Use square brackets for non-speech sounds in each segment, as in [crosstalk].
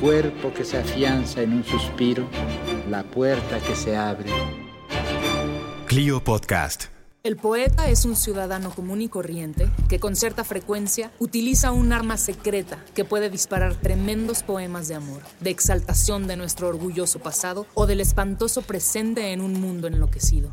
Cuerpo que se afianza en un suspiro, la puerta que se abre. Clio Podcast. El poeta es un ciudadano común y corriente que con cierta frecuencia utiliza un arma secreta que puede disparar tremendos poemas de amor, de exaltación de nuestro orgulloso pasado o del espantoso presente en un mundo enloquecido.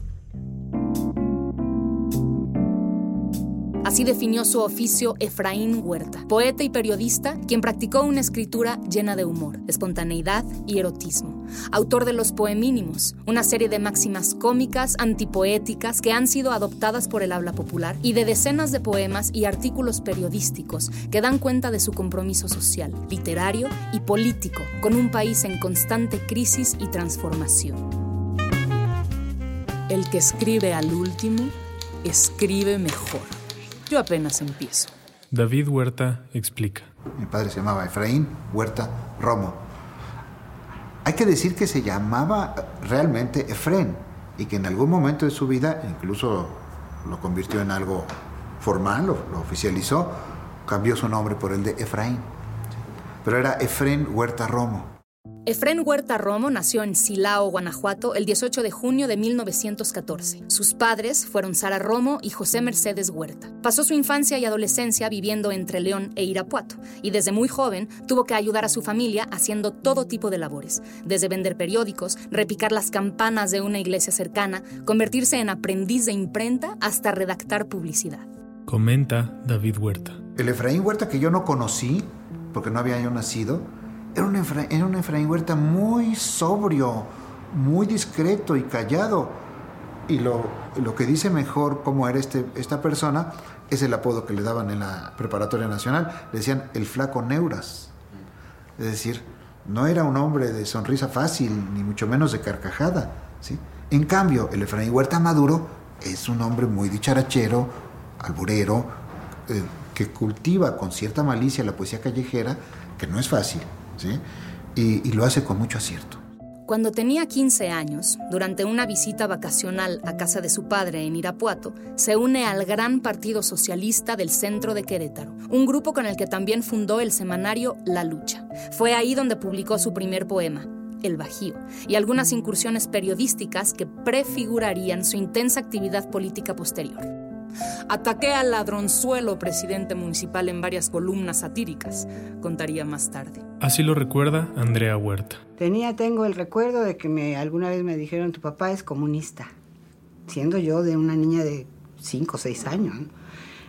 Así definió su oficio Efraín Huerta, poeta y periodista, quien practicó una escritura llena de humor, espontaneidad y erotismo. Autor de Los Poemínimos, una serie de máximas cómicas, antipoéticas que han sido adoptadas por el habla popular, y de decenas de poemas y artículos periodísticos que dan cuenta de su compromiso social, literario y político con un país en constante crisis y transformación. El que escribe al último, escribe mejor. Yo apenas empiezo. David Huerta explica. Mi padre se llamaba Efraín Huerta Romo. Hay que decir que se llamaba realmente Efrén y que en algún momento de su vida incluso lo convirtió en algo formal, lo, lo oficializó, cambió su nombre por el de Efraín. Pero era Efrén Huerta Romo. Efrén Huerta Romo nació en Silao, Guanajuato, el 18 de junio de 1914. Sus padres fueron Sara Romo y José Mercedes Huerta. Pasó su infancia y adolescencia viviendo entre León e Irapuato, y desde muy joven tuvo que ayudar a su familia haciendo todo tipo de labores, desde vender periódicos, repicar las campanas de una iglesia cercana, convertirse en aprendiz de imprenta, hasta redactar publicidad. Comenta David Huerta. El Efraín Huerta que yo no conocí, porque no había yo nacido, era un, Efra, era un Efraín Huerta muy sobrio, muy discreto y callado. Y lo, lo que dice mejor cómo era este, esta persona es el apodo que le daban en la preparatoria nacional. Le decían el flaco Neuras. Es decir, no era un hombre de sonrisa fácil, ni mucho menos de carcajada. ¿sí? En cambio, el Efraín Huerta Maduro es un hombre muy dicharachero, alburero, eh, que cultiva con cierta malicia la poesía callejera, que no es fácil. Y, lo hace con mucho acierto. Cuando tenía 15 años, durante una visita vacacional a casa de su padre en Irapuato, se une al Gran Partido Socialista del Centro de Querétaro, un grupo con el que también fundó el semanario La Lucha. Fue ahí donde publicó su primer poema, El Bajío, y algunas incursiones periodísticas que prefigurarían su intensa actividad política posterior. Ataqué al ladronzuelo presidente municipal en varias columnas satíricas, contaría más tarde. Así lo recuerda Andrea Huerta. Tenía, tengo el recuerdo de que me, alguna vez me dijeron, tu papá es comunista, siendo yo de una niña de 5 o 6 años. ¿no?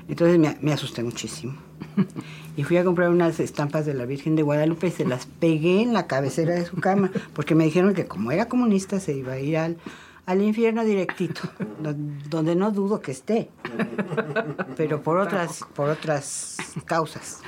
Entonces me, me, asusté muchísimo. [laughs] y fui a comprar unas estampas de la Virgen de Guadalupe y se las pegué en la cabecera de su cama, porque me dijeron que como era comunista se iba a ir al al infierno directito, [laughs] donde no dudo que esté, pero por otras, por otras causas,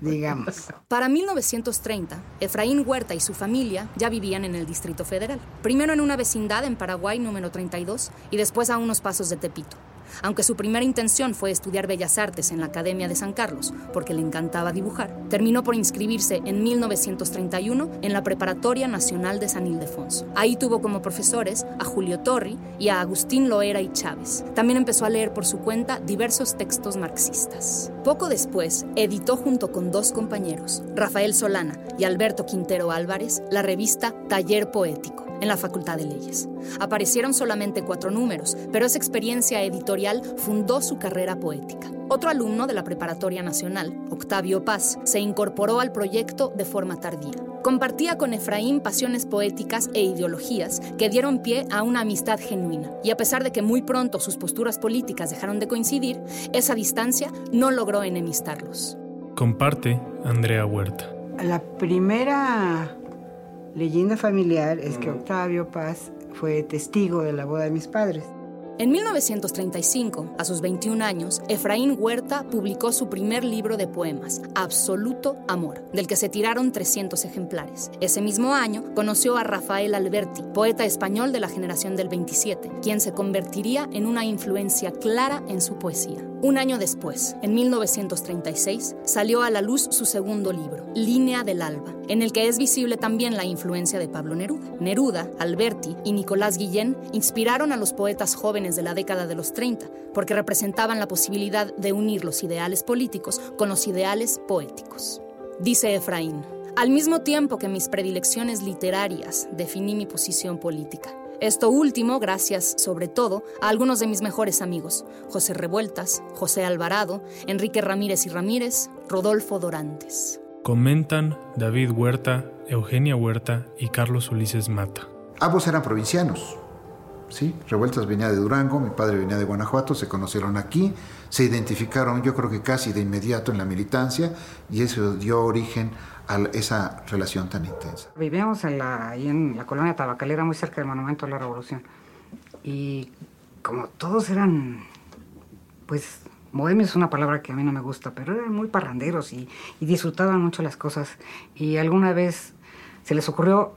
digamos. Para 1930, Efraín Huerta y su familia ya vivían en el Distrito Federal, primero en una vecindad en Paraguay número 32 y después a unos pasos de Tepito. Aunque su primera intención fue estudiar Bellas Artes en la Academia de San Carlos, porque le encantaba dibujar, terminó por inscribirse en 1931 en la Preparatoria Nacional de San Ildefonso. Ahí tuvo como profesores a Julio Torri y a Agustín Loera y Chávez. También empezó a leer por su cuenta diversos textos marxistas. Poco después, editó junto con dos compañeros, Rafael Solana y Alberto Quintero Álvarez, la revista Taller Poético en la Facultad de Leyes. Aparecieron solamente cuatro números, pero esa experiencia editorial fundó su carrera poética. Otro alumno de la Preparatoria Nacional, Octavio Paz, se incorporó al proyecto de forma tardía. Compartía con Efraín pasiones poéticas e ideologías que dieron pie a una amistad genuina. Y a pesar de que muy pronto sus posturas políticas dejaron de coincidir, esa distancia no logró enemistarlos. Comparte Andrea Huerta. La primera leyenda familiar es que Octavio Paz fue testigo de la boda de mis padres. En 1935, a sus 21 años, Efraín Huerta publicó su primer libro de poemas, Absoluto Amor, del que se tiraron 300 ejemplares. Ese mismo año conoció a Rafael Alberti, poeta español de la generación del 27, quien se convertiría en una influencia clara en su poesía. Un año después, en 1936, salió a la luz su segundo libro, Línea del Alba, en el que es visible también la influencia de Pablo Neruda. Neruda, Alberti y Nicolás Guillén inspiraron a los poetas jóvenes de la década de los 30, porque representaban la posibilidad de unir los ideales políticos con los ideales poéticos. Dice Efraín, al mismo tiempo que mis predilecciones literarias definí mi posición política. Esto último gracias, sobre todo, a algunos de mis mejores amigos, José Revueltas, José Alvarado, Enrique Ramírez y Ramírez, Rodolfo Dorantes. Comentan David Huerta, Eugenia Huerta y Carlos Ulises Mata. Ambos eran provincianos. ¿sí? Revueltas venía de Durango, mi padre venía de Guanajuato, se conocieron aquí, se identificaron yo creo que casi de inmediato en la militancia y eso dio origen a esa relación tan intensa. Vivíamos en la, ahí en la colonia tabacalera, muy cerca del Monumento de la Revolución. Y como todos eran, pues, bohemios es una palabra que a mí no me gusta, pero eran muy parranderos y, y disfrutaban mucho las cosas. Y alguna vez se les ocurrió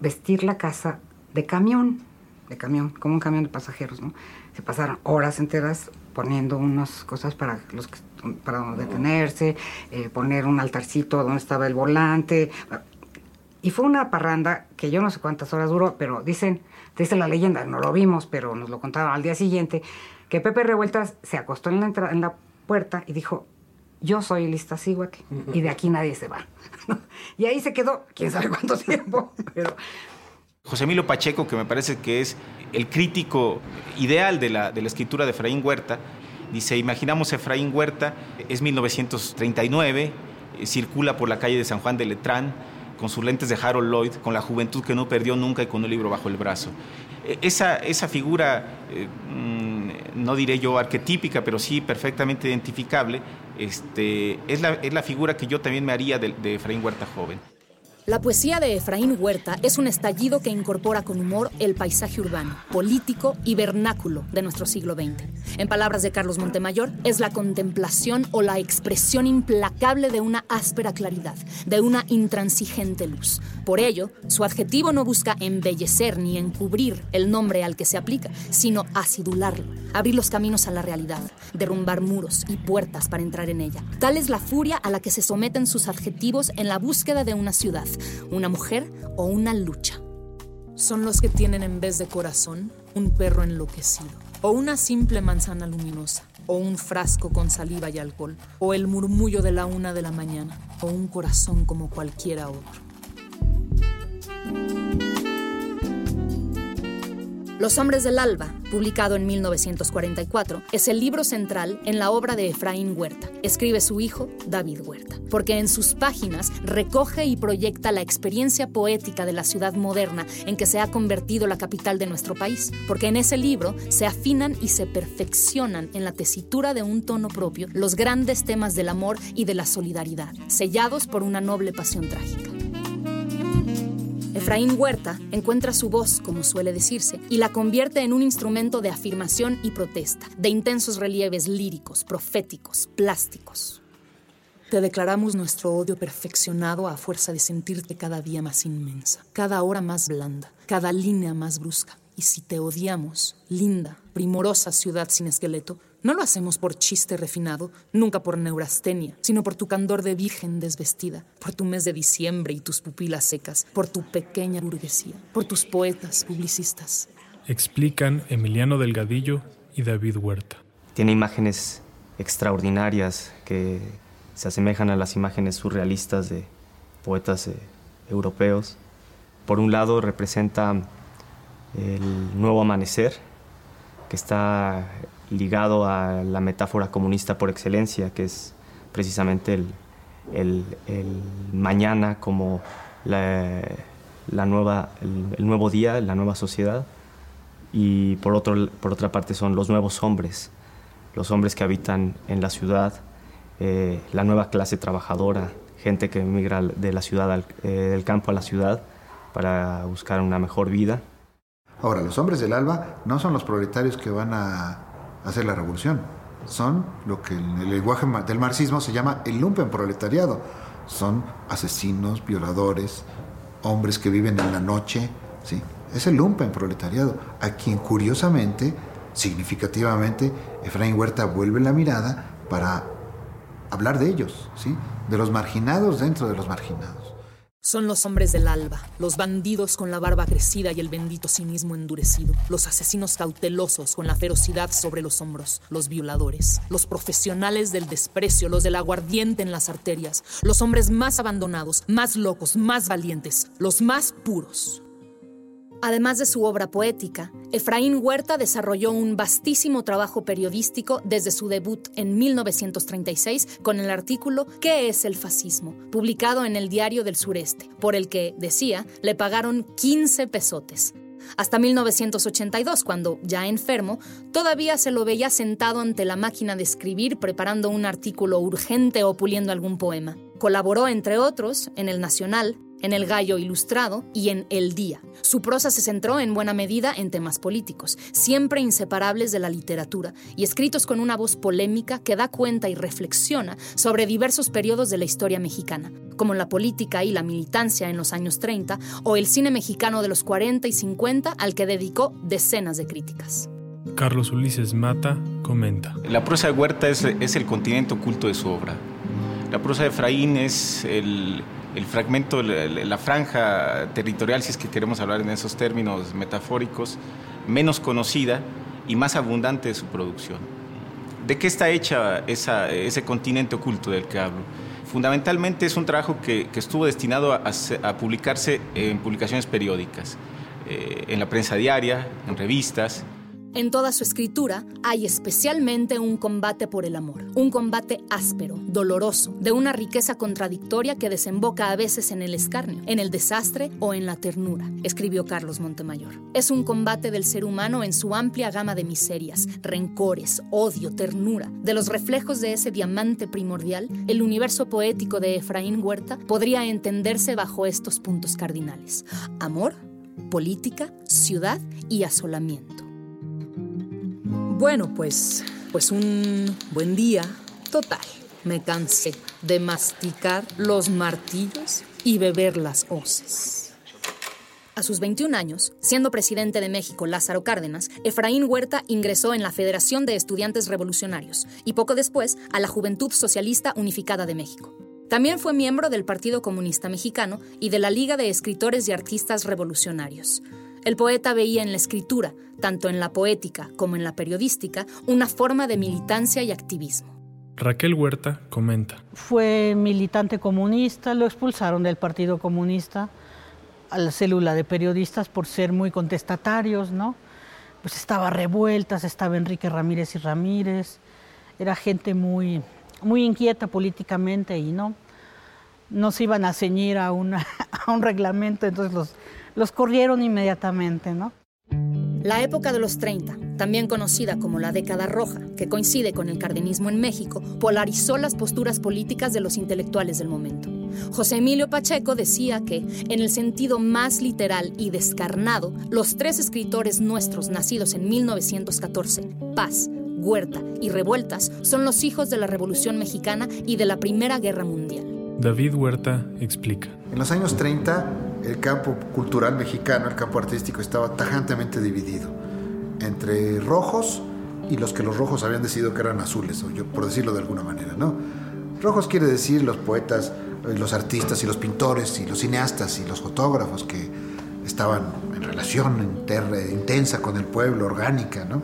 vestir la casa de camión, de camión, como un camión de pasajeros, ¿no? Se pasaron horas enteras poniendo unas cosas para los que para detenerse, eh, poner un altarcito donde estaba el volante. Y fue una parranda que yo no sé cuántas horas duró, pero dicen, dice la leyenda, no lo vimos, pero nos lo contaron al día siguiente, que Pepe Revueltas se acostó en la, puerta y dijo, yo soy Lista Siguac y de aquí nadie se va. [laughs] y ahí se quedó, quién sabe cuánto tiempo, [laughs] pero... José Emilio Pacheco, que me parece que es el crítico ideal de la, de la escritura de Efraín Huerta, Dice, imaginamos Efraín Huerta, es 1939, eh, circula por la calle de San Juan de Letrán con sus lentes de Harold Lloyd, con la juventud que no perdió nunca y con un libro bajo el brazo. E, esa, esa figura, eh, mm, no diré yo arquetípica, pero sí perfectamente identificable, este, es, la, es la figura que yo también me haría de, de Efraín Huerta joven. La poesía de Efraín Huerta es un estallido que incorpora con humor el paisaje urbano, político y vernáculo de nuestro siglo XX. En palabras de Carlos Montemayor, es la contemplación o la expresión implacable de una áspera claridad, de una intransigente luz. Por ello, su adjetivo no busca embellecer ni encubrir el nombre al que se aplica, sino acidularlo, abrir los caminos a la realidad, derrumbar muros y puertas para entrar en ella. Tal es la furia a la que se someten sus adjetivos en la búsqueda de una ciudad una mujer o una lucha. Son los que tienen en vez de corazón un perro enloquecido, o una simple manzana luminosa, o un frasco con saliva y alcohol, o el murmullo de la una de la mañana, o un corazón como cualquiera otro. Los Hombres del Alba, publicado en 1944, es el libro central en la obra de Efraín Huerta. Escribe su hijo, David Huerta, porque en sus páginas recoge y proyecta la experiencia poética de la ciudad moderna en que se ha convertido la capital de nuestro país, porque en ese libro se afinan y se perfeccionan en la tesitura de un tono propio los grandes temas del amor y de la solidaridad, sellados por una noble pasión trágica. Efraín Huerta encuentra su voz, como suele decirse, y la convierte en un instrumento de afirmación y protesta, de intensos relieves líricos, proféticos, plásticos. Te declaramos nuestro odio perfeccionado a fuerza de sentirte cada día más inmensa, cada hora más blanda, cada línea más brusca. Y si te odiamos, linda, primorosa ciudad sin esqueleto, no lo hacemos por chiste refinado, nunca por neurastenia, sino por tu candor de virgen desvestida, por tu mes de diciembre y tus pupilas secas, por tu pequeña burguesía, por tus poetas publicistas. Explican Emiliano Delgadillo y David Huerta. Tiene imágenes extraordinarias que se asemejan a las imágenes surrealistas de poetas eh, europeos. Por un lado representa el nuevo amanecer, que está ligado a la metáfora comunista por excelencia, que es precisamente el, mañana como la, nueva, el, nuevo día, la nueva sociedad. Y por, otro, por otra parte son los nuevos hombres, los hombres que habitan en la ciudad, eh, la nueva clase trabajadora, gente que emigra de la ciudad, eh, del campo a la ciudad para buscar una mejor vida. Ahora, los hombres del alba no son los proletarios que van a hacer la revolución, son lo que en el lenguaje del marxismo se llama el lumpen proletariado. Son asesinos, violadores, hombres que viven en la noche, ¿sí? Es el lumpen proletariado, a quien curiosamente, significativamente, Efraín Huerta vuelve la mirada para hablar de ellos, ¿sí? De los marginados dentro de los marginados. Son los hombres del alba, los bandidos con la barba crecida y el bendito cinismo endurecido, los asesinos cautelosos con la ferocidad sobre los hombros, los violadores, los profesionales del desprecio, los del aguardiente en las arterias, los hombres más abandonados, más locos, más valientes, los más puros. Además de su obra poética, Efraín Huerta desarrolló un vastísimo trabajo periodístico desde su debut en 1936 con el artículo ¿Qué es el fascismo?, publicado en el Diario del Sureste, por el que, decía, le pagaron 15 pesotes. Hasta 1982, cuando, ya enfermo, todavía se lo veía sentado ante la máquina de escribir preparando un artículo urgente o puliendo algún poema. Colaboró, entre otros, en El Nacional, en El Gallo Ilustrado y en El Día. Su prosa se centró en buena medida en temas políticos, siempre inseparables de la literatura, y escritos con una voz polémica que da cuenta y reflexiona sobre diversos periodos de la historia mexicana, como la política y la militancia en los años 30 o el cine mexicano de los 40 y 50 al que dedicó decenas de críticas. Carlos Ulises Mata comenta. La prosa de Huerta es, es el continente oculto de su obra. La prosa de Efraín es el, el fragmento, la, franja territorial, si es que queremos hablar en esos términos metafóricos, menos conocida y más abundante de su producción. ¿De qué está hecha ese continente oculto del que hablo? Fundamentalmente es un trabajo que, estuvo destinado a, publicarse en publicaciones periódicas, eh, en la prensa diaria, en revistas, en toda su escritura hay especialmente un combate por el amor, un combate áspero, doloroso, de una riqueza contradictoria que desemboca a veces en el escarnio, en el desastre o en la ternura, escribió Carlos Montemayor. Es un combate del ser humano en su amplia gama de miserias, rencores, odio, ternura. De los reflejos de ese diamante primordial, el universo poético de Efraín Huerta podría entenderse bajo estos puntos cardinales. Amor, política, ciudad y asolamiento. Bueno, pues, pues un buen día total. Me cansé de masticar los martillos y beber las hoces. A sus 21 años, siendo presidente de México Lázaro Cárdenas, Efraín Huerta ingresó en la Federación de Estudiantes Revolucionarios y poco después a la Juventud Socialista Unificada de México. También fue miembro del Partido Comunista Mexicano y de la Liga de Escritores y Artistas Revolucionarios. El poeta veía en la escritura, tanto en la poética como en la periodística, una forma de militancia y activismo. Raquel Huerta comenta. Fue militante comunista, lo expulsaron del Partido Comunista a la célula de periodistas por ser muy contestatarios, ¿no? Pues estaba revueltas, estaba Enrique Ramírez y Ramírez, era gente muy, muy inquieta políticamente y no, no se iban a ceñir a, una, [laughs] a un reglamento, entonces los los corrieron inmediatamente, ¿no? La época de los 30, también conocida como la década roja, que coincide con el cardenismo en México, polarizó las posturas políticas de los intelectuales del momento. José Emilio Pacheco decía que, en el sentido más literal y descarnado, los tres escritores nuestros nacidos en 1914, Paz, Huerta y Revueltas, son los hijos de la Revolución Mexicana y de la Primera Guerra Mundial. David Huerta explica. En los años 30, el campo cultural mexicano, el campo artístico, estaba tajantemente dividido entre rojos y los que los rojos habían decidido que eran azules, o yo, por decirlo de alguna manera, ¿no? Rojos quiere decir los poetas, eh, los artistas y los pintores y los cineastas y los fotógrafos que estaban en relación intensa con el pueblo, orgánica, ¿no?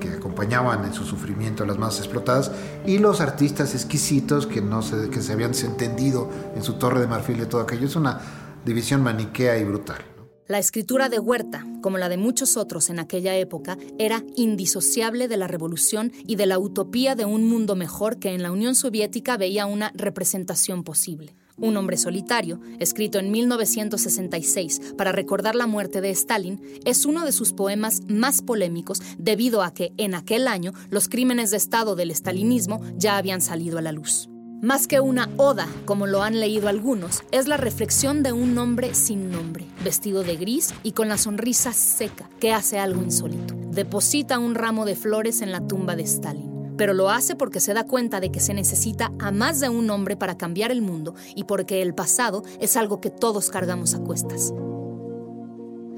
que acompañaban en su sufrimiento a las más explotadas, y los artistas exquisitos que, no se, que se habían desentendido en su torre de marfil de todo aquello. Es una división maniquea y brutal. La escritura de Huerta, como la de muchos otros en aquella época, era indisociable de la revolución y de la utopía de un mundo mejor que en la Unión Soviética veía una representación posible. Un hombre solitario, escrito en 1966 para recordar la muerte de Stalin, es uno de sus poemas más polémicos debido a que en aquel año los crímenes de Estado del estalinismo ya habían salido a la luz. Más que una oda, como lo han leído algunos, es la reflexión de un hombre sin nombre, vestido de gris y con la sonrisa seca, que hace algo insólito. Deposita un ramo de flores en la tumba de Stalin, pero lo hace porque se da cuenta de que se necesita a más de un hombre para cambiar el mundo y porque el pasado es algo que todos cargamos a cuestas.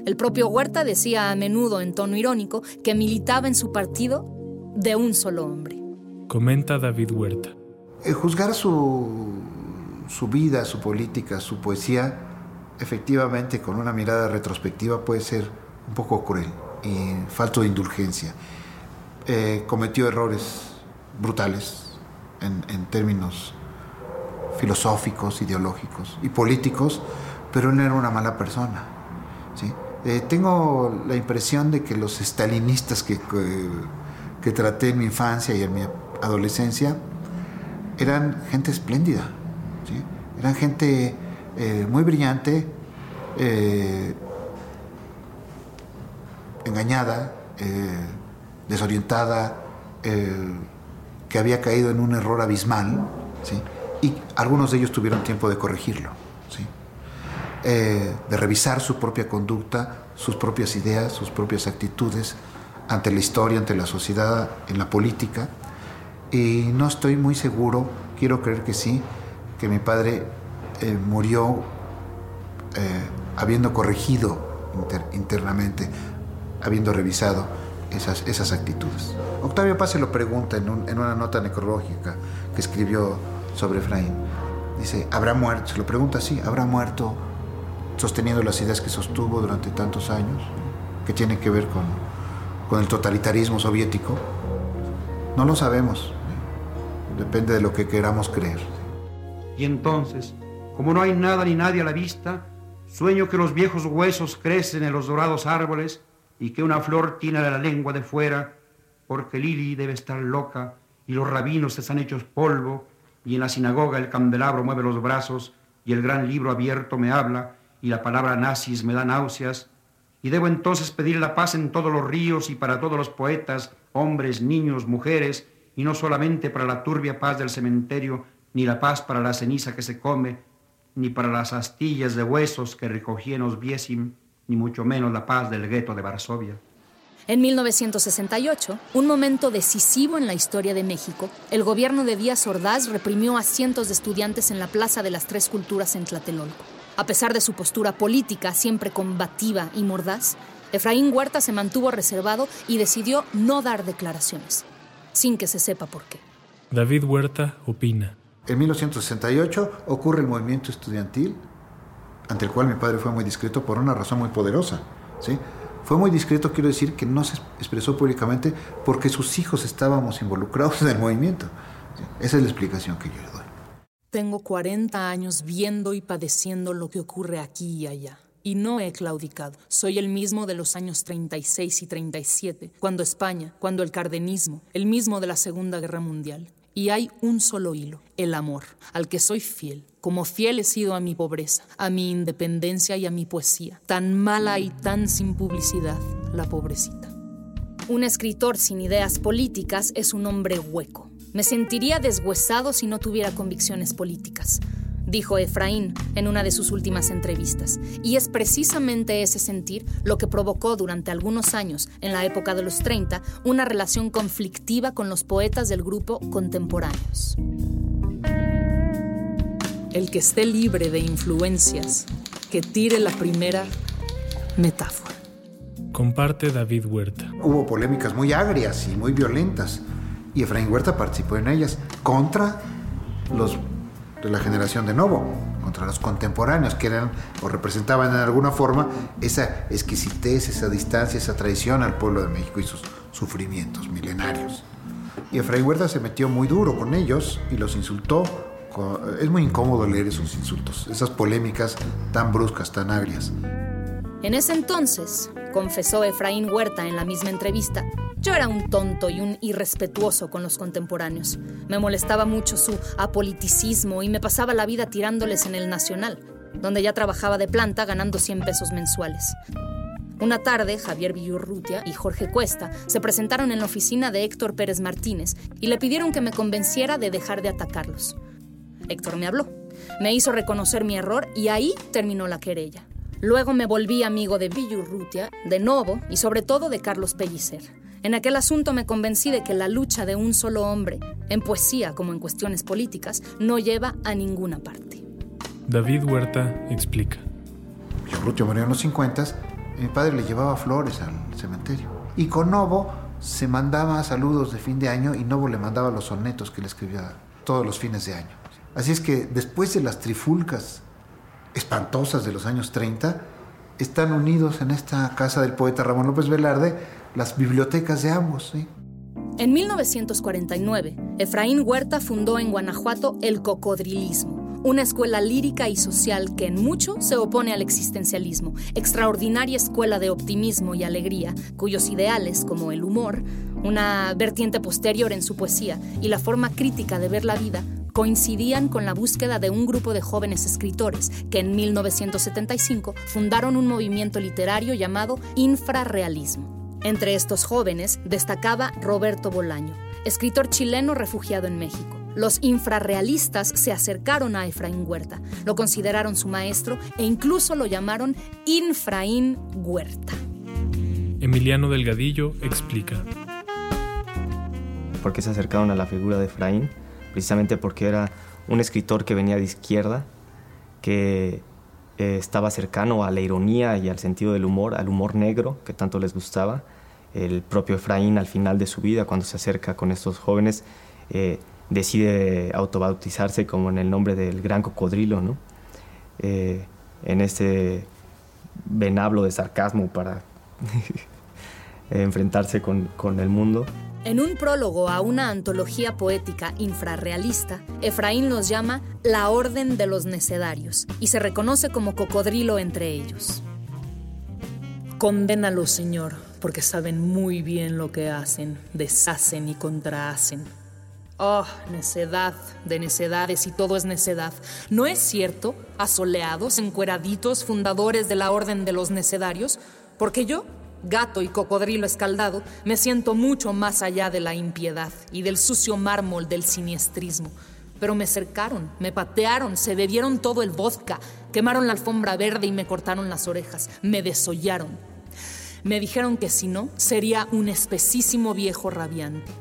El propio Huerta decía a menudo en tono irónico que militaba en su partido de un solo hombre. Comenta David Huerta. Eh, juzgar su, su vida, su política, su poesía, efectivamente con una mirada retrospectiva puede ser un poco cruel y falto de indulgencia. Eh, cometió errores brutales en, términos filosóficos, ideológicos y políticos, pero no era una mala persona. Eh, tengo la impresión de que los estalinistas que, que traté en mi infancia y en mi adolescencia, eran gente espléndida, eran gente eh, muy brillante, eh, engañada, eh, desorientada, que había caído en un error abismal, y algunos de ellos tuvieron tiempo de corregirlo, de revisar su propia conducta, sus propias ideas, sus propias actitudes ante la historia, ante la sociedad, en la política y no estoy muy seguro, quiero creer que sí, que mi padre eh, murió eh, habiendo corregido inter, internamente, habiendo revisado esas, esas actitudes. Octavio Paz se lo pregunta en, un, una nota necrológica que escribió sobre Efraín. Dice, ¿habrá muerto? Se lo pregunta así, ¿habrá muerto sosteniendo las ideas que sostuvo durante tantos años? que tiene que ver con, con el totalitarismo soviético. No lo sabemos. Depende de lo que queramos creer. Y entonces, como no hay nada ni nadie a la vista, sueño que los viejos huesos crecen en los dorados árboles y que una flor tiene la lengua de fuera, porque Lili debe estar loca y los rabinos están hechos polvo y en la sinagoga el candelabro mueve los brazos y el gran libro abierto me habla y la palabra nazis me da náuseas y debo entonces pedir la paz en todos los ríos y para todos los poetas, hombres, niños, mujeres, y no solamente para la turbia paz del cementerio, ni la paz para la ceniza que se come, ni para las astillas de huesos que recogí en Osviesim, ni mucho menos la paz del gueto de Varsovia. En 1968, un momento decisivo en la historia de México, el gobierno de Díaz Ordaz reprimió a cientos de estudiantes en la Plaza de las Tres Culturas en Tlatelolco. A pesar de su postura política siempre combativa y mordaz, Efraín Huerta se mantuvo reservado y decidió no dar declaraciones, sin que se sepa por qué. David Huerta opina. En 1968 ocurre el movimiento estudiantil, ante el cual mi padre fue muy discreto por una razón muy poderosa. ¿sí? Fue muy discreto, quiero decir, que no se expresó públicamente porque sus hijos estábamos involucrados en el movimiento. ¿sí? Esa es la explicación que yo le doy. Tengo 40 años viendo y padeciendo lo que ocurre aquí y allá. Y no he claudicado. Soy el mismo de los años 36 y 37, cuando España, cuando el cardenismo, el mismo de la Segunda Guerra Mundial. Y hay un solo hilo, el amor, al que soy fiel, como fiel he sido a mi pobreza, a mi independencia y a mi poesía, tan mala y tan sin publicidad, la pobrecita. Un escritor sin ideas políticas es un hombre hueco. Me sentiría deshuesado si no tuviera convicciones políticas, dijo Efraín en una de sus últimas entrevistas. Y es precisamente ese sentir lo que provocó durante algunos años, en la época de los 30, una relación conflictiva con los poetas del grupo contemporáneos. El que esté libre de influencias, que tire la primera metáfora. Comparte David Huerta. Hubo polémicas muy agrias y muy violentas y Efraín Huerta participó en ellas contra los de la generación de Novo, contra los contemporáneos que eran o representaban en alguna forma esa exquisitez, esa distancia, esa traición al pueblo de México y sus sufrimientos milenarios. Y Efraín Huerta se metió muy duro con ellos y los insultó. Es muy incómodo leer esos insultos, esas polémicas tan bruscas, tan agrias. En ese entonces, confesó Efraín Huerta en la misma entrevista, yo era un tonto y un irrespetuoso con los contemporáneos. Me molestaba mucho su apoliticismo y me pasaba la vida tirándoles en el Nacional, donde ya trabajaba de planta ganando 100 pesos mensuales. Una tarde, Javier Villurrutia y Jorge Cuesta se presentaron en la oficina de Héctor Pérez Martínez y le pidieron que me convenciera de dejar de atacarlos. Héctor me habló. Me hizo reconocer mi error y ahí terminó la querella. Luego me volví amigo de Villurrutia, de Novo y sobre todo de Carlos Pellicer. En aquel asunto me convencí de que la lucha de un solo hombre, en poesía como en cuestiones políticas, no lleva a ninguna parte. David Huerta explica. Villurrutia murió en los 50, mi padre le llevaba flores al cementerio. Y con Novo se mandaba saludos de fin de año y Novo le mandaba los sonetos que le escribía todos los fines de año. Así es que después de las trifulcas espantosas de los años 30, están unidos en esta casa del poeta Ramón López Velarde las bibliotecas de ambos. En 1949, Efraín Huerta fundó en Guanajuato el cocodrilismo, una escuela lírica y social que en mucho se opone al existencialismo, extraordinaria escuela de optimismo y alegría, cuyos ideales, como el humor, una vertiente posterior en su poesía y la forma crítica de ver la vida, coincidían con la búsqueda de un grupo de jóvenes escritores que en 1975 fundaron un movimiento literario llamado infrarrealismo. Entre estos jóvenes destacaba Roberto Bolaño, escritor chileno refugiado en México. Los infrarrealistas se acercaron a Efraín Huerta, lo consideraron su maestro e incluso lo llamaron Infraín Huerta. Emiliano Delgadillo explica. ¿Por qué se acercaron a la figura de Efraín? precisamente porque era un escritor que venía de izquierda, que eh, estaba cercano a la ironía y al sentido del humor, al humor negro que tanto les gustaba. El propio Efraín al final de su vida, cuando se acerca con estos jóvenes, eh, decide autobautizarse como en el nombre del gran cocodrilo, ¿no? Eh, en este venablo de sarcasmo para [laughs] enfrentarse con, con el mundo. En un prólogo a una antología poética infrarrealista, Efraín los llama la Orden de los Necedarios y se reconoce como cocodrilo entre ellos. Condénalos, Señor, porque saben muy bien lo que hacen, deshacen y contrahacen. Oh, necedad de necedades y todo es necedad. ¿No es cierto, asoleados, encueraditos, fundadores de la Orden de los Necedarios? Porque yo gato y cocodrilo escaldado, me siento mucho más allá de la impiedad y del sucio mármol del siniestrismo. Pero me cercaron, me patearon, se bebieron todo el vodka, quemaron la alfombra verde y me cortaron las orejas, me desollaron. Me dijeron que si no, sería un espesísimo viejo rabiante.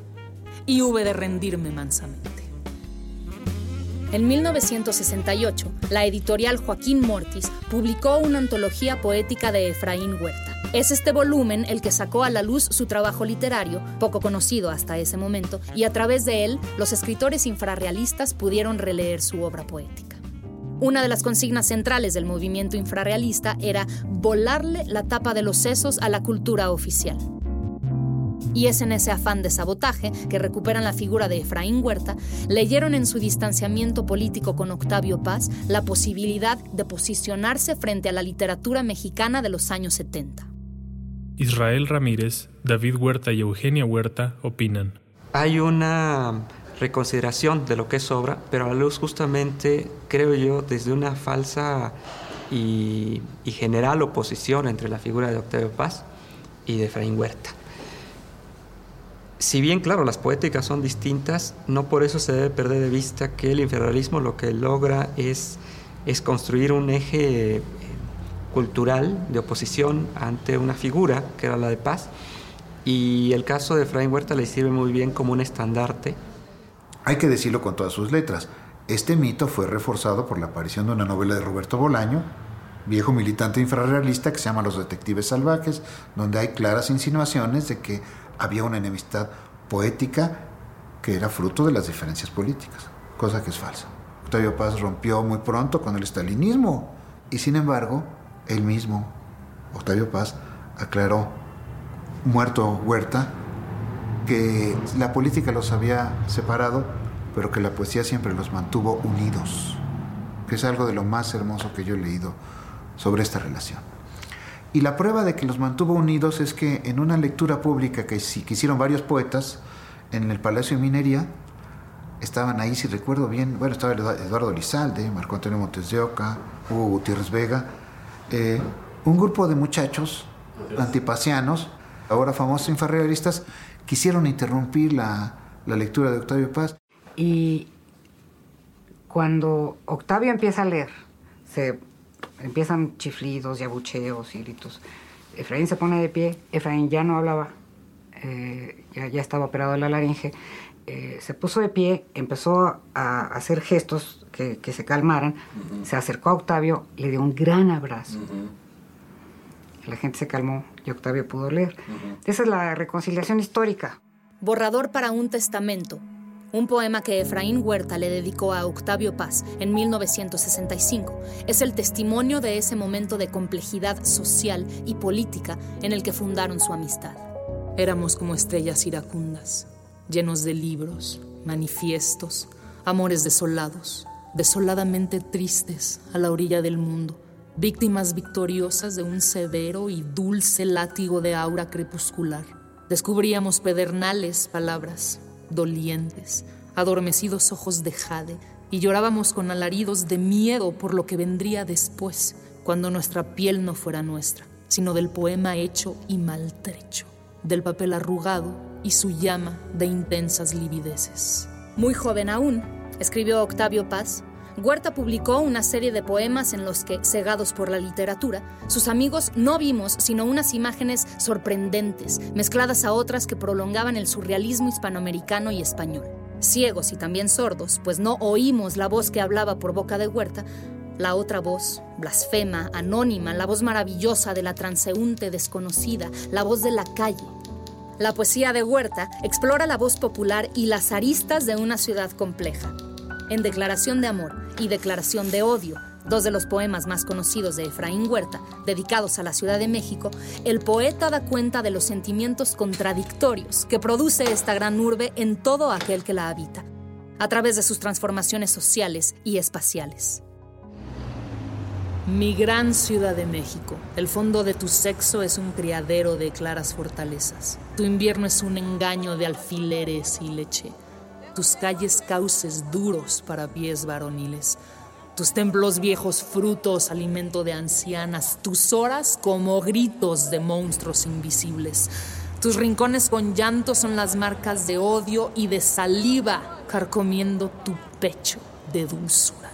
Y hube de rendirme mansamente. En 1968, la editorial Joaquín Mortis publicó una antología poética de Efraín Huerta. Es este volumen el que sacó a la luz su trabajo literario, poco conocido hasta ese momento, y a través de él los escritores infrarrealistas pudieron releer su obra poética. Una de las consignas centrales del movimiento infrarrealista era volarle la tapa de los sesos a la cultura oficial. Y es en ese afán de sabotaje que recuperan la figura de Efraín Huerta, leyeron en su distanciamiento político con Octavio Paz la posibilidad de posicionarse frente a la literatura mexicana de los años 70. Israel Ramírez, David Huerta y Eugenia Huerta opinan. Hay una reconsideración de lo que es obra, pero a la luz justamente, creo yo, desde una falsa y, general oposición entre la figura de Octavio Paz y de Efraín Huerta. Si bien, claro, las poéticas son distintas, no por eso se debe perder de vista que el inferioralismo lo que logra es, es construir un eje cultural de oposición ante una figura que era la de paz y el caso de Efraín Huerta le sirve muy bien como un estandarte. Hay que decirlo con todas sus letras. Este mito fue reforzado por la aparición de una novela de Roberto Bolaño, viejo militante infrarrealista que se llama Los Detectives Salvajes, donde hay claras insinuaciones de que había una enemistad poética que era fruto de las diferencias políticas, cosa que es falsa. Octavio Paz rompió muy pronto con el estalinismo y sin embargo él mismo, Octavio Paz, aclaró, muerto Huerta, que la política los había separado, pero que la poesía siempre los mantuvo unidos, que es algo de lo más hermoso que yo he leído sobre esta relación. Y la prueba de que los mantuvo unidos es que en una lectura pública que, hicieron varios poetas en el Palacio de Minería, estaban ahí, si recuerdo bien, bueno, estaba Eduardo Lizalde, Marco Antonio Montes de Oca, Hugo Gutiérrez Vega, eh, un grupo de muchachos antipasianos, ahora famosos infrarrealistas, quisieron interrumpir la, lectura de Octavio Paz. Y Cuando Octavio empieza a leer, se empiezan chiflidos y abucheos y gritos. Efraín se pone de pie, Efraín ya no hablaba, eh, ya, estaba operado la laringe, eh, se puso de pie, empezó a hacer gestos que, se calmaran, se acercó a Octavio, le dio un gran abrazo. La gente se calmó y Octavio pudo leer. Esa es la reconciliación histórica. Borrador para un testamento, un poema que Efraín Huerta le dedicó a Octavio Paz en 1965. Es el testimonio de ese momento de complejidad social y política en el que fundaron su amistad. Éramos como estrellas iracundas, llenos de libros, manifiestos, amores desolados, desoladamente tristes a la orilla del mundo víctimas victoriosas de un severo y dulce látigo de aura crepuscular. Descubríamos pedernales palabras, dolientes, adormecidos ojos de jade, y llorábamos con alaridos de miedo por lo que vendría después, cuando nuestra piel no fuera nuestra, sino del poema hecho y maltrecho, del papel arrugado y su llama de intensas livideces. Muy joven aún, escribió Octavio Paz, Huerta publicó una serie de poemas en los que, cegados por la literatura, sus amigos no vimos sino unas imágenes sorprendentes, mezcladas a otras que prolongaban el surrealismo hispanoamericano y español. Ciegos y también sordos, pues no oímos la voz que hablaba por boca de Huerta, la otra voz, blasfema, anónima, la voz maravillosa de la transeúnte desconocida, la voz de la calle. La poesía de Huerta explora la voz popular y las aristas de una ciudad compleja. En Declaración de Amor y Declaración de Odio, dos de los poemas más conocidos de Efraín Huerta, dedicados a la Ciudad de México, el poeta da cuenta de los sentimientos contradictorios que produce esta gran urbe en todo aquel que la habita, a través de sus transformaciones sociales y espaciales. Mi gran Ciudad de México, el fondo de tu sexo es un criadero de claras fortalezas. Tu invierno es un engaño de alfileres y leche tus calles cauces duros para pies varoniles, tus templos viejos frutos, alimento de ancianas, tus horas como gritos de monstruos invisibles. Tus rincones con llanto son las marcas de odio y de saliva carcomiendo tu pecho de dulzura.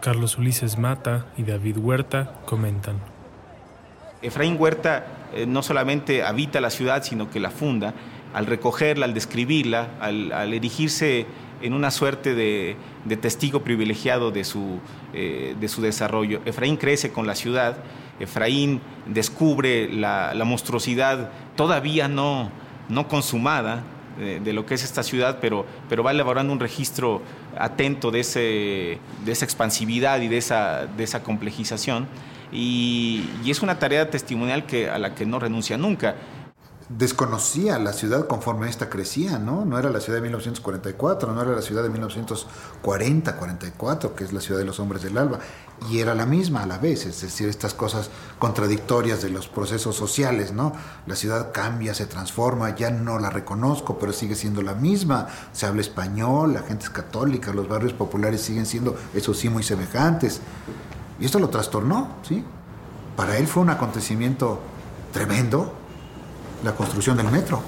Carlos Ulises Mata y David Huerta comentan. Efraín Huerta eh, no solamente habita la ciudad, sino que la funda al recogerla, al describirla, al, erigirse en una suerte de, testigo privilegiado de su, eh, de su, desarrollo. Efraín crece con la ciudad, Efraín descubre la, monstruosidad todavía no, no consumada de, lo que es esta ciudad, pero, pero va elaborando un registro atento de, ese, de esa expansividad y de esa, de esa complejización. Y, y, es una tarea testimonial que, a la que no renuncia nunca desconocía la ciudad conforme esta crecía, ¿no? No era la ciudad de 1944, no era la ciudad de 1940, 44, que es la ciudad de los hombres del alba, y era la misma a la vez, es decir, estas cosas contradictorias de los procesos sociales, ¿no? La ciudad cambia, se transforma, ya no la reconozco, pero sigue siendo la misma, se habla español, la gente es católica, los barrios populares siguen siendo, eso sí, muy semejantes. Y esto lo trastornó, ¿sí? Para él fue un acontecimiento tremendo, la construcción del metro.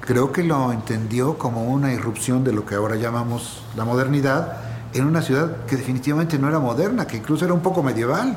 Creo que lo entendió como una irrupción de lo que ahora llamamos la modernidad en una ciudad que definitivamente no era moderna, que incluso era un poco medieval.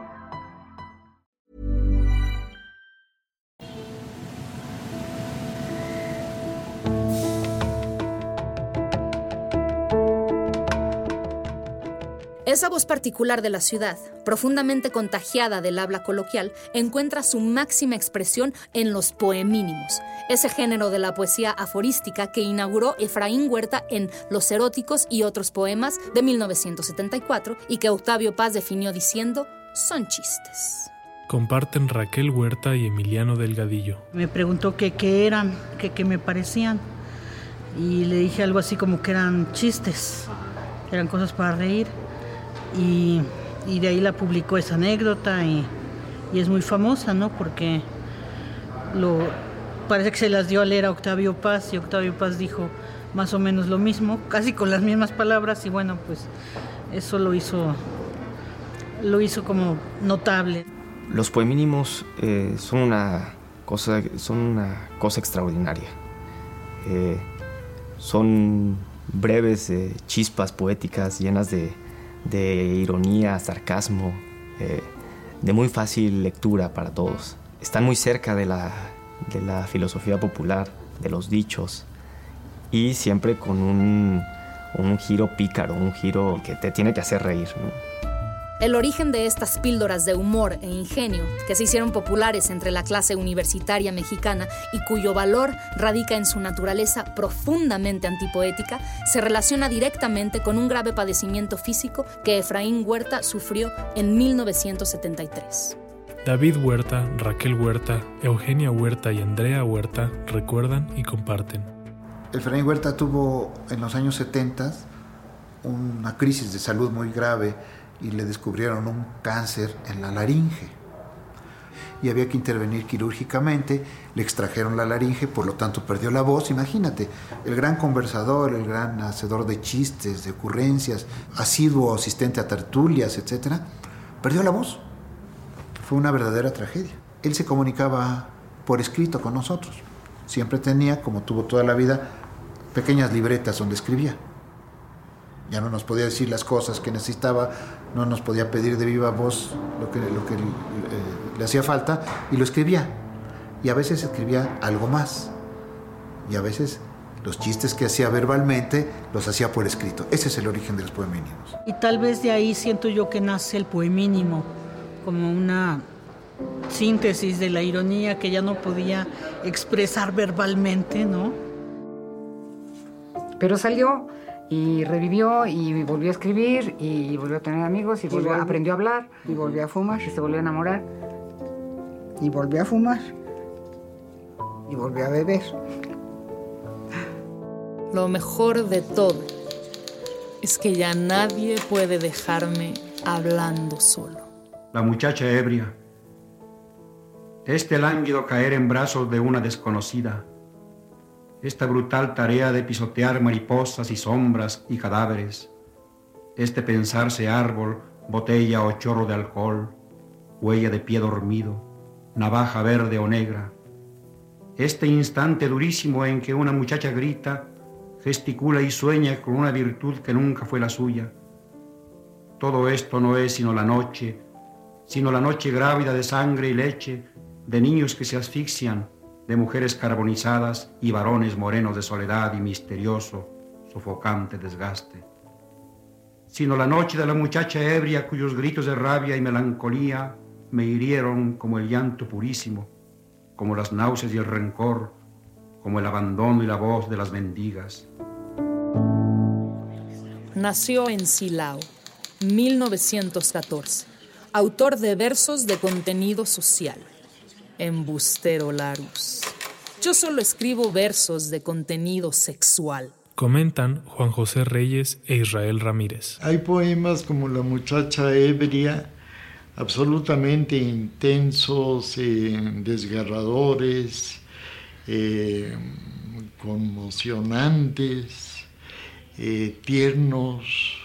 Esa voz particular de la ciudad, profundamente contagiada del habla coloquial, encuentra su máxima expresión en los poemínimos, ese género de la poesía aforística que inauguró Efraín Huerta en Los eróticos y otros poemas de 1974 y que Octavio Paz definió diciendo son chistes. Comparten Raquel Huerta y Emiliano Delgadillo. Me preguntó qué eran, qué me parecían y le dije algo así como que eran chistes, eran cosas para reír y, de ahí la publicó esa anécdota y, es muy famosa, ¿no? Porque parece que se las dio a leer a Octavio Paz y Octavio Paz dijo más o menos lo mismo, casi con las mismas palabras y bueno, pues eso lo hizo, lo hizo como notable. Los poemínimos eh, son una cosa, son una cosa extraordinaria. Eh, son breves eh, chispas poéticas llenas de, ironía, sarcasmo, eh, de muy fácil lectura para todos. Están muy cerca de la, filosofía popular, de los dichos, y siempre con un, un giro pícaro, un giro que te tiene que hacer reír. El origen de estas píldoras de humor e ingenio, que se hicieron populares entre la clase universitaria mexicana y cuyo valor radica en su naturaleza profundamente antipoética, se relaciona directamente con un grave padecimiento físico que Efraín Huerta sufrió en 1973. David Huerta, Raquel Huerta, Eugenia Huerta y Andrea Huerta recuerdan y comparten. Efraín Huerta tuvo en los años 70 una crisis de salud muy grave y le descubrieron un cáncer en la laringe. Y había que intervenir quirúrgicamente, le extrajeron la laringe, por lo tanto perdió la voz. Imagínate, el gran conversador, el gran hacedor de chistes, de ocurrencias, asiduo asistente a tertulias, etc., perdió la voz. Fue una verdadera tragedia. Él se comunicaba por escrito con nosotros. Siempre tenía, como tuvo toda la vida, pequeñas libretas donde escribía ya no nos podía decir las cosas que necesitaba, no nos podía pedir de viva voz lo que, lo que eh, le hacía falta y lo escribía. Y a veces escribía algo más. Y a veces los chistes que hacía verbalmente los hacía por escrito. Ese es el origen de los poemínimos. Y tal vez de ahí siento yo que nace el poemínimo, como una síntesis de la ironía que ya no podía expresar verbalmente, ¿no? Pero salió y revivió y volvió a escribir y volvió a tener amigos y, volvió, aprendió a hablar y volvió a fumar y se volvió a enamorar y volvió a fumar y volvió a beber. Lo mejor de todo es que ya nadie puede dejarme hablando solo. La muchacha ebria. Este lánguido caer en brazos de una desconocida esta brutal tarea de pisotear mariposas y sombras y cadáveres, este pensarse árbol, botella o chorro de alcohol, huella de pie dormido, navaja verde o negra, este instante durísimo en que una muchacha grita, gesticula y sueña con una virtud que nunca fue la suya. Todo esto no es sino la noche, sino la noche grávida de sangre y leche, de niños que se asfixian, de mujeres carbonizadas y varones morenos de soledad y misterioso, sofocante desgaste, sino la noche de la muchacha ebria cuyos gritos de rabia y melancolía me hirieron como el llanto purísimo, como las náuseas y el rencor, como el abandono y la voz de las mendigas. Nació en Silao, 1914, autor de versos de contenido social embustero Larus. Yo solo escribo versos de contenido sexual. Comentan Juan José Reyes e Israel Ramírez. Hay poemas como La muchacha ebria, absolutamente intensos, eh, desgarradores, eh, conmocionantes, eh, tiernos.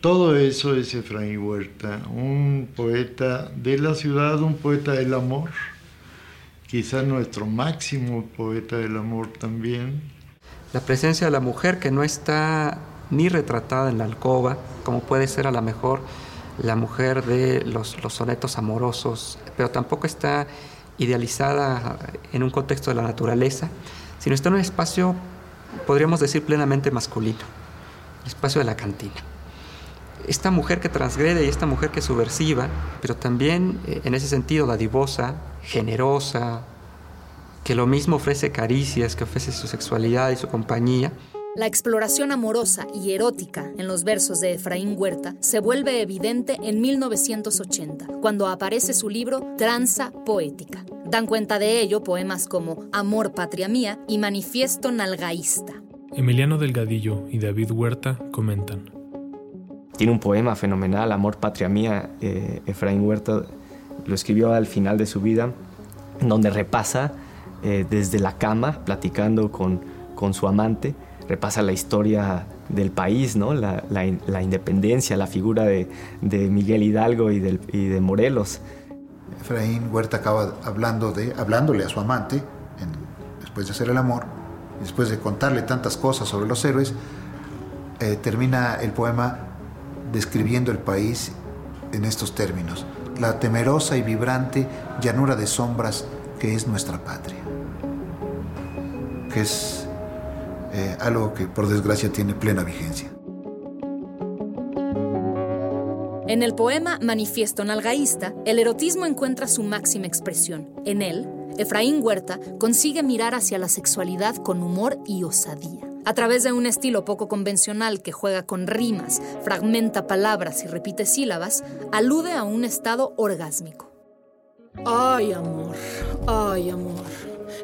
Todo eso es Efraín Huerta, un poeta de la ciudad, un poeta del amor quizá nuestro máximo poeta del amor también. La presencia de la mujer que no está ni retratada en la alcoba, como puede ser a lo mejor la mujer de los, los sonetos amorosos, pero tampoco está idealizada en un contexto de la naturaleza, sino está en un espacio, podríamos decir, plenamente masculino, el espacio de la cantina. Esta mujer que transgrede y esta mujer que es subversiva, pero también eh, en ese sentido dadivosa, generosa, que lo mismo ofrece caricias, que ofrece su sexualidad y su compañía. La exploración amorosa y erótica en los versos de Efraín Huerta se vuelve evidente en 1980, cuando aparece su libro Tranza Poética. Dan cuenta de ello poemas como Amor, Patria Mía y Manifiesto Nalgaísta. Emiliano Delgadillo y David Huerta comentan. Tiene un poema fenomenal, Amor, Patria Mía. Eh, Efraín Huerta lo escribió al final de su vida, donde repasa eh, desde la cama, platicando con, con su amante, repasa la historia del país, ¿no? la, la, independencia, la figura de, de Miguel Hidalgo y, del, y, de Morelos. Efraín Huerta acaba hablando de, hablándole a su amante, después de hacer el amor, después de contarle tantas cosas sobre los héroes, eh, termina el poema describiendo el país en estos términos. La temerosa y vibrante llanura de sombras que es nuestra patria. Que es eh, algo que por desgracia tiene plena vigencia. En el poema Manifiesto Nalgaísta, el erotismo encuentra su máxima expresión. En él, Efraín Huerta consigue mirar hacia la sexualidad con humor y osadía. A través de un estilo poco convencional que juega con rimas, fragmenta palabras y repite sílabas, alude a un estado orgásmico. Ay, amor, ay, amor.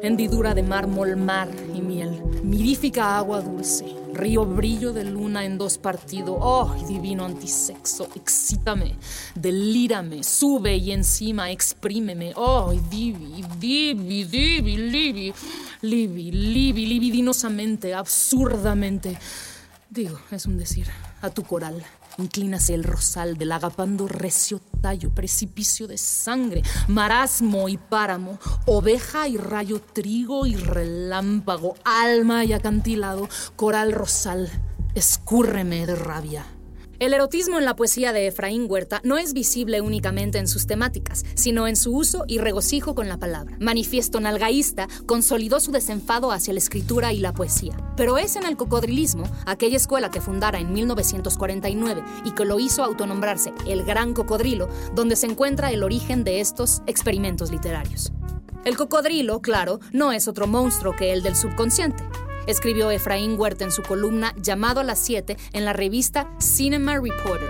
Hendidura de mármol, mar y miel, mirífica agua dulce, río brillo de luna en dos partidos, oh, divino antisexo, excítame, delírame, sube y encima exprímeme, oh, divi, divi, divi, libi, libi, libi, libidinosamente, absurdamente. Digo, es un decir, a tu coral inclínase el rosal del agapando recio tallo, precipicio de sangre, marasmo y páramo, oveja y rayo, trigo y relámpago, alma y acantilado, coral rosal, escúrreme de rabia. El erotismo en la poesía de Efraín Huerta no es visible únicamente en sus temáticas, sino en su uso y regocijo con la palabra. Manifiesto nalgaísta consolidó su desenfado hacia la escritura y la poesía. Pero es en el cocodrilismo, aquella escuela que fundara en 1949 y que lo hizo autonombrarse el Gran Cocodrilo, donde se encuentra el origen de estos experimentos literarios. El cocodrilo, claro, no es otro monstruo que el del subconsciente escribió Efraín Huerta en su columna Llamado a las 7 en la revista Cinema Reporter.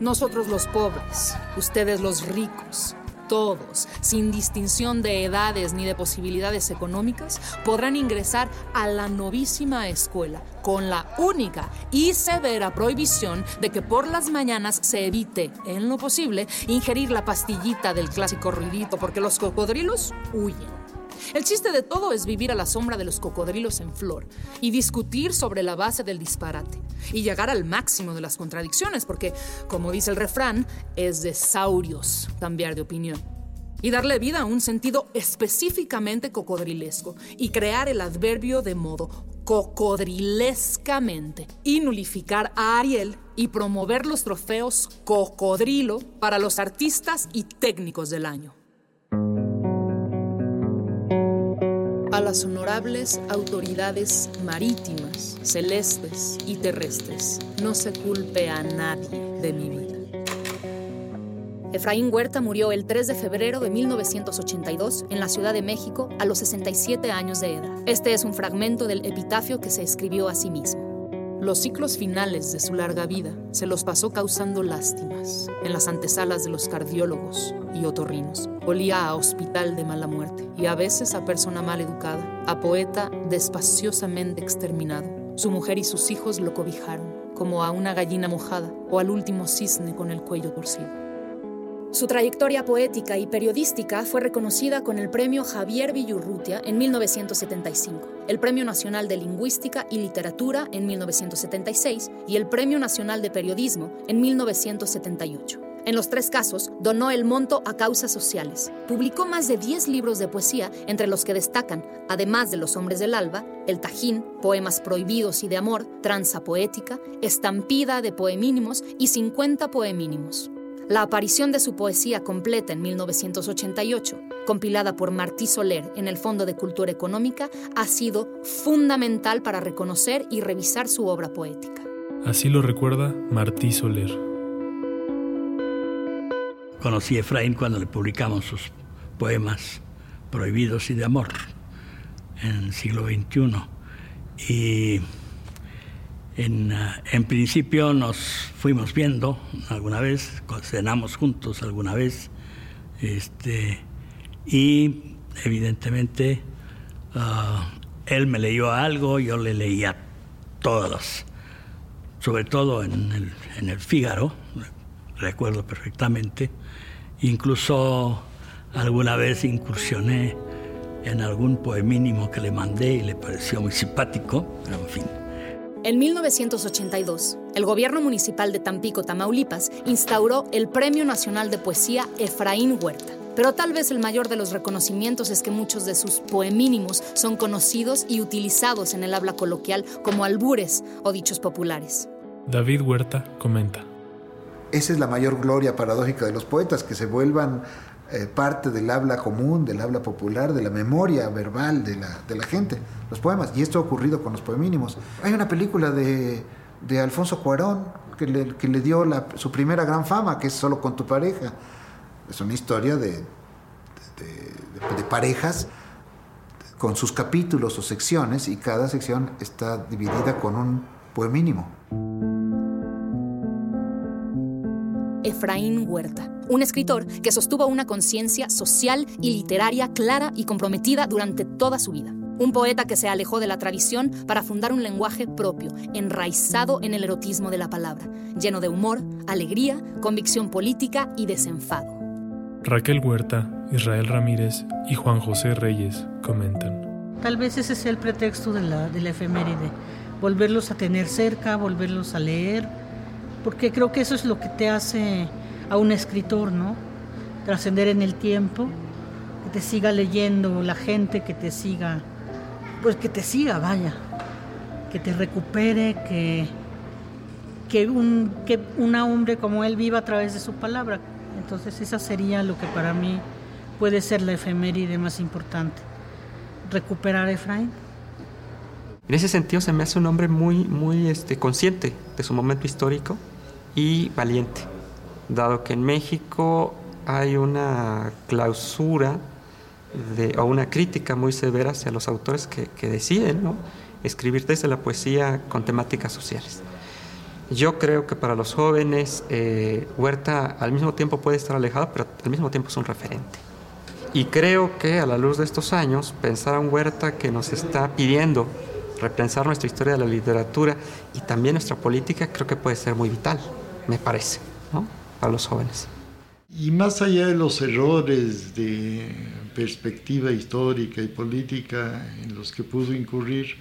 Nosotros los pobres, ustedes los ricos, todos, sin distinción de edades ni de posibilidades económicas, podrán ingresar a la novísima escuela con la única y severa prohibición de que por las mañanas se evite, en lo posible, ingerir la pastillita del clásico ruidito, porque los cocodrilos huyen. El chiste de todo es vivir a la sombra de los cocodrilos en flor y discutir sobre la base del disparate y llegar al máximo de las contradicciones, porque, como dice el refrán, es de saurios cambiar de opinión. Y darle vida a un sentido específicamente cocodrilesco y crear el adverbio de modo cocodrilescamente y nulificar a Ariel y promover los trofeos cocodrilo para los artistas y técnicos del año. Las honorables autoridades marítimas, celestes y terrestres. No se culpe a nadie de mi vida. Efraín Huerta murió el 3 de febrero de 1982 en la Ciudad de México a los 67 años de edad. Este es un fragmento del epitafio que se escribió a sí mismo. Los ciclos finales de su larga vida se los pasó causando lástimas en las antesalas de los cardiólogos y otorrinos. Olía a hospital de mala muerte y a veces a persona mal educada, a poeta despaciosamente exterminado. Su mujer y sus hijos lo cobijaron, como a una gallina mojada o al último cisne con el cuello torcido. Su trayectoria poética y periodística fue reconocida con el Premio Javier Villurrutia en 1975, el Premio Nacional de Lingüística y Literatura en 1976 y el Premio Nacional de Periodismo en 1978. En los tres casos, donó el monto a causas sociales. Publicó más de 10 libros de poesía, entre los que destacan, además de Los Hombres del Alba, El Tajín, Poemas Prohibidos y de Amor, Tranza Poética, Estampida de Poemínimos y 50 Poemínimos. La aparición de su poesía completa en 1988, compilada por Martí Soler en el Fondo de Cultura Económica, ha sido fundamental para reconocer y revisar su obra poética. Así lo recuerda Martí Soler. Conocí a Efraín cuando le publicamos sus poemas prohibidos y de amor en el siglo XXI. Y en, ah, en, principio nos fuimos viendo alguna vez, cenamos juntos alguna vez, este, y evidentemente uh, él me leyó algo, yo le leía todas, sobre todo en el, en el Fígaro, recuerdo perfectamente, incluso alguna vez incursioné en algún poemínimo que le mandé y le pareció muy simpático, pero en fin. En 1982, el gobierno municipal de Tampico, Tamaulipas, instauró el Premio Nacional de Poesía Efraín Huerta. Pero tal vez el mayor de los reconocimientos es que muchos de sus poemínimos son conocidos y utilizados en el habla coloquial como albures o dichos populares. David Huerta comenta. Esa es la mayor gloria paradójica de los poetas, que se vuelvan eh, parte del habla común, del habla popular, de la memoria verbal de la, gente, los poemas. Y esto ha ocurrido con los poemínimos. Hay una película de, de Alfonso Cuarón que le, que le dio su primera gran fama, que es Solo con tu pareja. Es una historia de, de, de parejas con sus capítulos o secciones y cada sección está dividida con un poemínimo. Efraín Huerta, un escritor que sostuvo una conciencia social y literaria clara y comprometida durante toda su vida. Un poeta que se alejó de la tradición para fundar un lenguaje propio, enraizado en el erotismo de la palabra, lleno de humor, alegría, convicción política y desenfado. Raquel Huerta, Israel Ramírez y Juan José Reyes comentan. Tal vez ese sea el pretexto de la, de la efeméride, volverlos a tener cerca, volverlos a leer, porque creo que eso es lo que te hace a un escritor, ¿no? Trascender en el tiempo, que te siga leyendo la gente, que te siga, pues que te siga, vaya, que te recupere, que, que, un, que una hombre como él viva a través de su palabra. Entonces esa sería lo que para mí puede ser la efeméride más importante. Recuperar a Efraín. En ese sentido se me hace un hombre muy, muy este, consciente de su momento histórico y valiente, dado que en México hay una clausura o una crítica muy severa hacia los autores que, que deciden ¿no? escribir desde la poesía con temáticas sociales. Yo creo que para los jóvenes eh, Huerta al mismo tiempo puede estar alejado, pero al mismo tiempo es un referente. Y creo que a la luz de estos años, pensar a un Huerta que nos está pidiendo repensar nuestra historia de la literatura y también nuestra política, creo que puede ser muy vital, me parece, ¿no? Para los jóvenes. Y más allá de los errores de perspectiva histórica y política en los que pudo incurrir,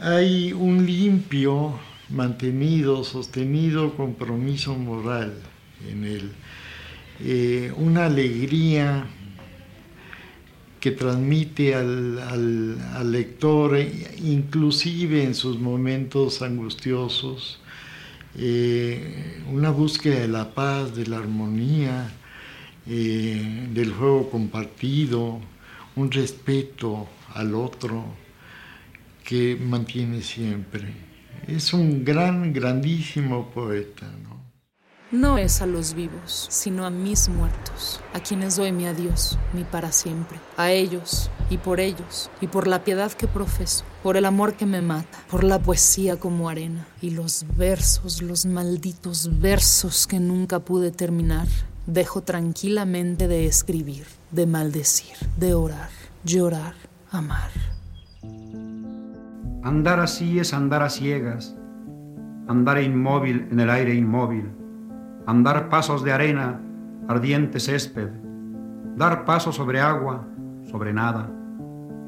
hay un limpio, mantenido, sostenido compromiso moral en él, eh, una alegría que transmite al, al, al, lector, inclusive en sus momentos angustiosos, eh, una búsqueda de la paz, de la armonía, eh, del juego compartido, un respeto al otro que mantiene siempre. Es un gran, grandísimo poeta. No es a los vivos, sino a mis muertos, a quienes doy mi adiós, mi para siempre, a ellos y por ellos, y por la piedad que profeso, por el amor que me mata, por la poesía como arena, y los versos, los malditos versos que nunca pude terminar, dejo tranquilamente de escribir, de maldecir, de orar, llorar, amar. Andar así es andar a ciegas, andar inmóvil en el aire inmóvil andar pasos de arena, ardiente césped, dar pasos sobre agua, sobre nada,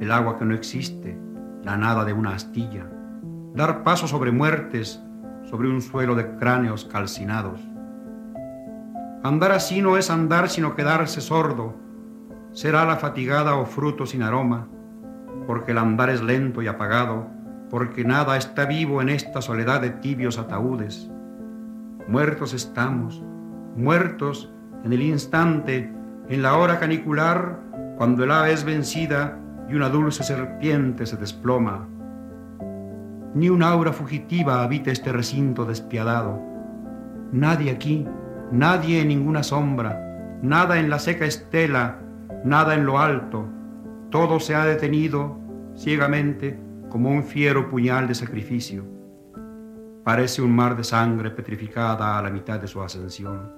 el agua que no existe, la nada de una astilla, dar pasos sobre muertes, sobre un suelo de cráneos calcinados. Andar así no es andar sino quedarse sordo, será la fatigada o fruto sin aroma, porque el andar es lento y apagado, porque nada está vivo en esta soledad de tibios ataúdes Muertos estamos, muertos en el instante, en la hora canicular, cuando el ave es vencida y una dulce serpiente se desploma. ni un aura fugitiva habita este recinto despiadado. Nadie aquí, nadie en ninguna sombra, nada en la seca estela, nada en lo alto. Todo se ha detenido ciegamente como un fiero puñal de sacrificio. Parece un mar de sangre petrificada a la mitad de su ascensión.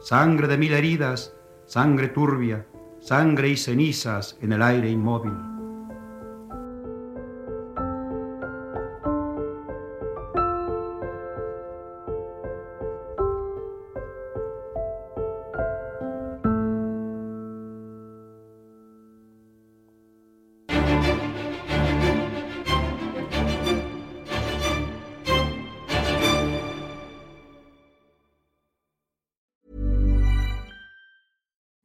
Sangre de mil heridas, sangre turbia, sangre y cenizas en el aire inmóvil.